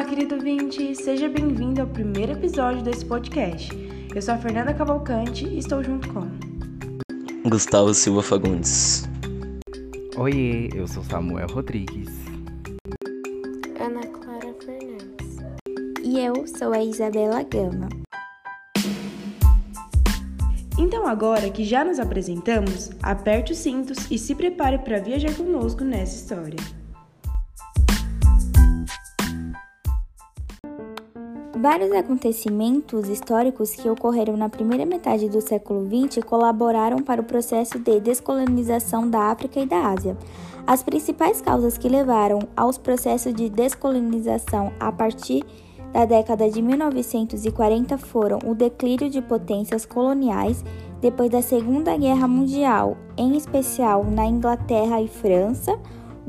Olá, querido ouvinte! Seja bem-vindo ao primeiro episódio desse podcast. Eu sou a Fernanda Cavalcante e estou junto com Gustavo Silva Fagundes. Oiê, eu sou Samuel Rodrigues. Ana Clara Fernandes. E eu sou a Isabela Gama. Então, agora que já nos apresentamos, aperte os cintos e se prepare para viajar conosco nessa história. Vários acontecimentos históricos que ocorreram na primeira metade do século XX colaboraram para o processo de descolonização da África e da Ásia. As principais causas que levaram aos processos de descolonização a partir da década de 1940 foram o declínio de potências coloniais depois da Segunda Guerra Mundial, em especial na Inglaterra e França,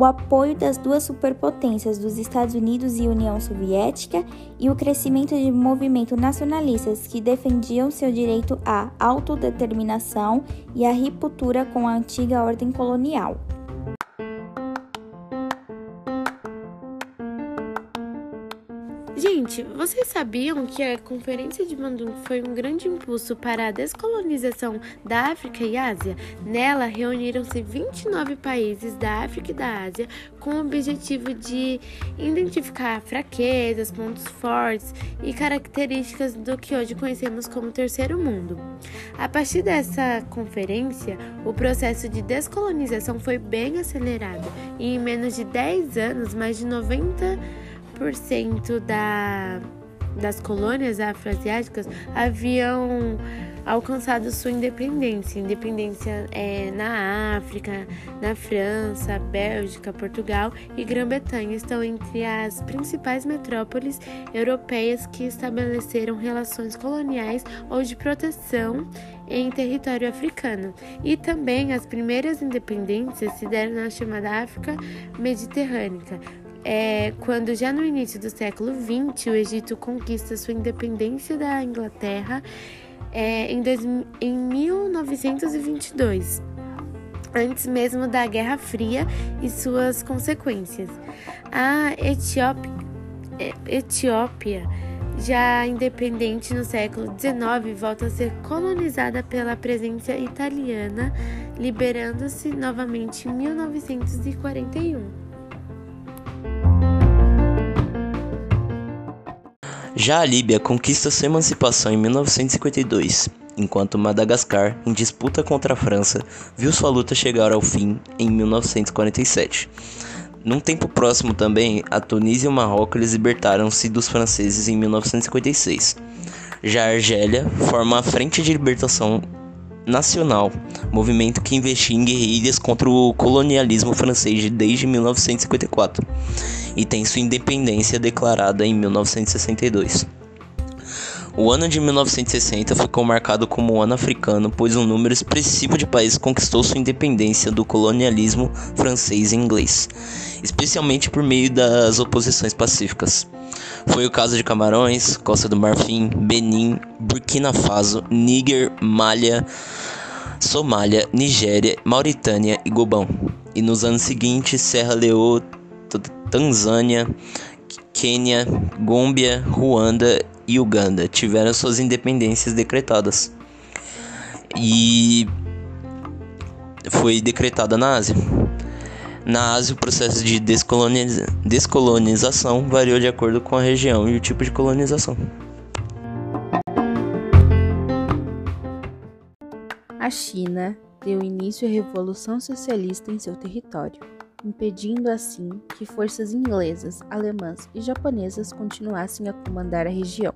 o apoio das duas superpotências dos Estados Unidos e União Soviética e o crescimento de movimentos nacionalistas que defendiam seu direito à autodeterminação e à ruptura com a antiga ordem colonial. Gente, vocês sabiam que a Conferência de Bandung foi um grande impulso para a descolonização da África e Ásia? Nela reuniram-se 29 países da África e da Ásia com o objetivo de identificar fraquezas, pontos fortes e características do que hoje conhecemos como Terceiro Mundo. A partir dessa conferência, o processo de descolonização foi bem acelerado e em menos de 10 anos, mais de 90 90% da, das colônias afroasiáticas haviam alcançado sua independência. Independência é, na África, na França, Bélgica, Portugal e Grã-Bretanha estão entre as principais metrópoles europeias que estabeleceram relações coloniais ou de proteção em território africano. E também as primeiras independências se deram na chamada África Mediterrânea, é quando já no início do século XX o Egito conquista sua independência da Inglaterra é, em, dois, em 1922, antes mesmo da Guerra Fria e suas consequências. A Etiópia, é, Etiópia já independente no século XIX, volta a ser colonizada pela presença italiana, liberando-se novamente em 1941. Já a Líbia conquista sua emancipação em 1952, enquanto Madagascar, em disputa contra a França, viu sua luta chegar ao fim em 1947. Num tempo próximo também, a Tunísia e o Marrocos libertaram-se dos franceses em 1956. Já a Argélia forma a Frente de Libertação Nacional, movimento que investia em guerrilhas contra o colonialismo francês desde 1954 e tem sua independência declarada em 1962. O ano de 1960 ficou marcado como um ano africano, pois um número expressivo de países conquistou sua independência do colonialismo francês e inglês, especialmente por meio das oposições pacíficas. Foi o caso de Camarões, Costa do Marfim, Benin, Burkina Faso, Níger, Malha, Somália, Nigéria, Mauritânia e Gabão. E nos anos seguintes, Serra Leoa, Tanzânia, Quênia, Gômbia, Ruanda e Uganda tiveram suas independências decretadas. E foi decretada na Ásia. Na Ásia, o processo de descoloniza descolonização variou de acordo com a região e o tipo de colonização. A China deu início à Revolução Socialista em seu território impedindo assim que forças inglesas, alemãs e japonesas continuassem a comandar a região.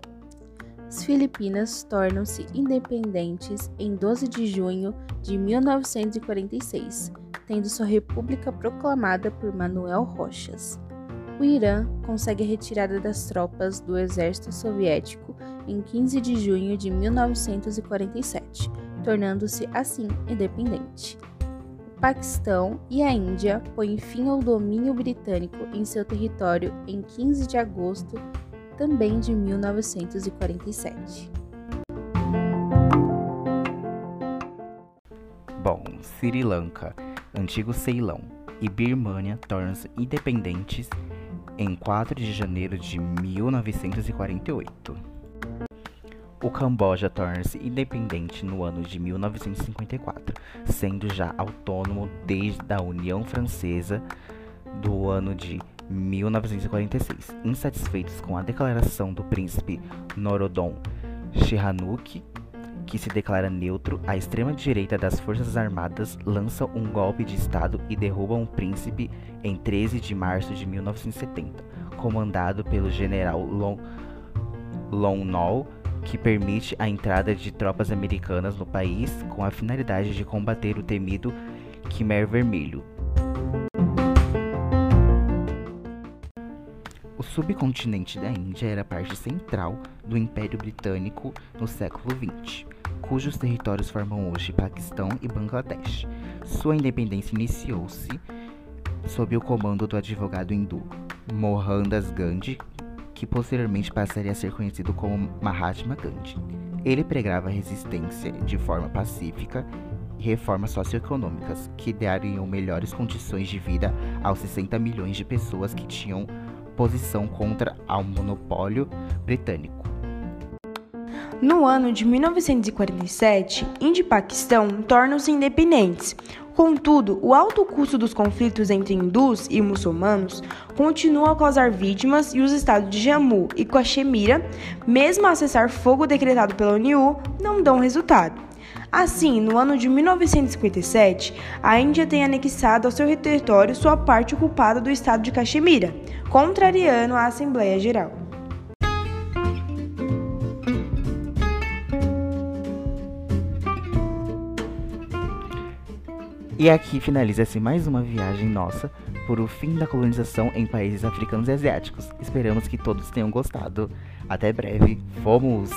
As Filipinas tornam-se independentes em 12 de junho de 1946, tendo sua república proclamada por Manuel Rochas. O Irã consegue a retirada das tropas do exército soviético em 15 de junho de 1947, tornando-se assim independente. Paquistão e a Índia põem fim ao domínio britânico em seu território em 15 de agosto também de 1947. Bom, Sri Lanka. antigo Ceilão, e Birmânia tornam-se independentes em 4 de janeiro de 1948. O Camboja torna-se independente no ano de 1954, sendo já autônomo desde a União Francesa do ano de 1946. Insatisfeitos com a declaração do príncipe Norodom Sihanouk, que se declara neutro, a extrema-direita das Forças Armadas lança um golpe de Estado e derruba um príncipe em 13 de março de 1970, comandado pelo general Lon Nol que permite a entrada de tropas americanas no país com a finalidade de combater o temido Khmer Vermelho. Subcontinente da Índia era parte central do Império Britânico no século XX, cujos territórios formam hoje Paquistão e Bangladesh. Sua independência iniciou-se sob o comando do advogado hindu Mohandas Gandhi, que posteriormente passaria a ser conhecido como Mahatma Gandhi. Ele pregava resistência de forma pacífica e reformas socioeconômicas que dariam melhores condições de vida aos 60 milhões de pessoas que tinham posição contra ao monopólio britânico. No ano de 1947, Índia e Paquistão tornam-se independentes. Contudo, o alto custo dos conflitos entre hindus e muçulmanos continua a causar vítimas e os estados de Jammu e Caxemira, mesmo a cessar fogo decretado pela ONU, não dão resultado. Assim, no ano de 1957, a Índia tem anexado ao seu território sua parte ocupada do estado de Caxemira, contrariando a Assembleia Geral. E aqui finaliza-se mais uma viagem nossa por o fim da colonização em países africanos e asiáticos. Esperamos que todos tenham gostado. Até breve. Fomos!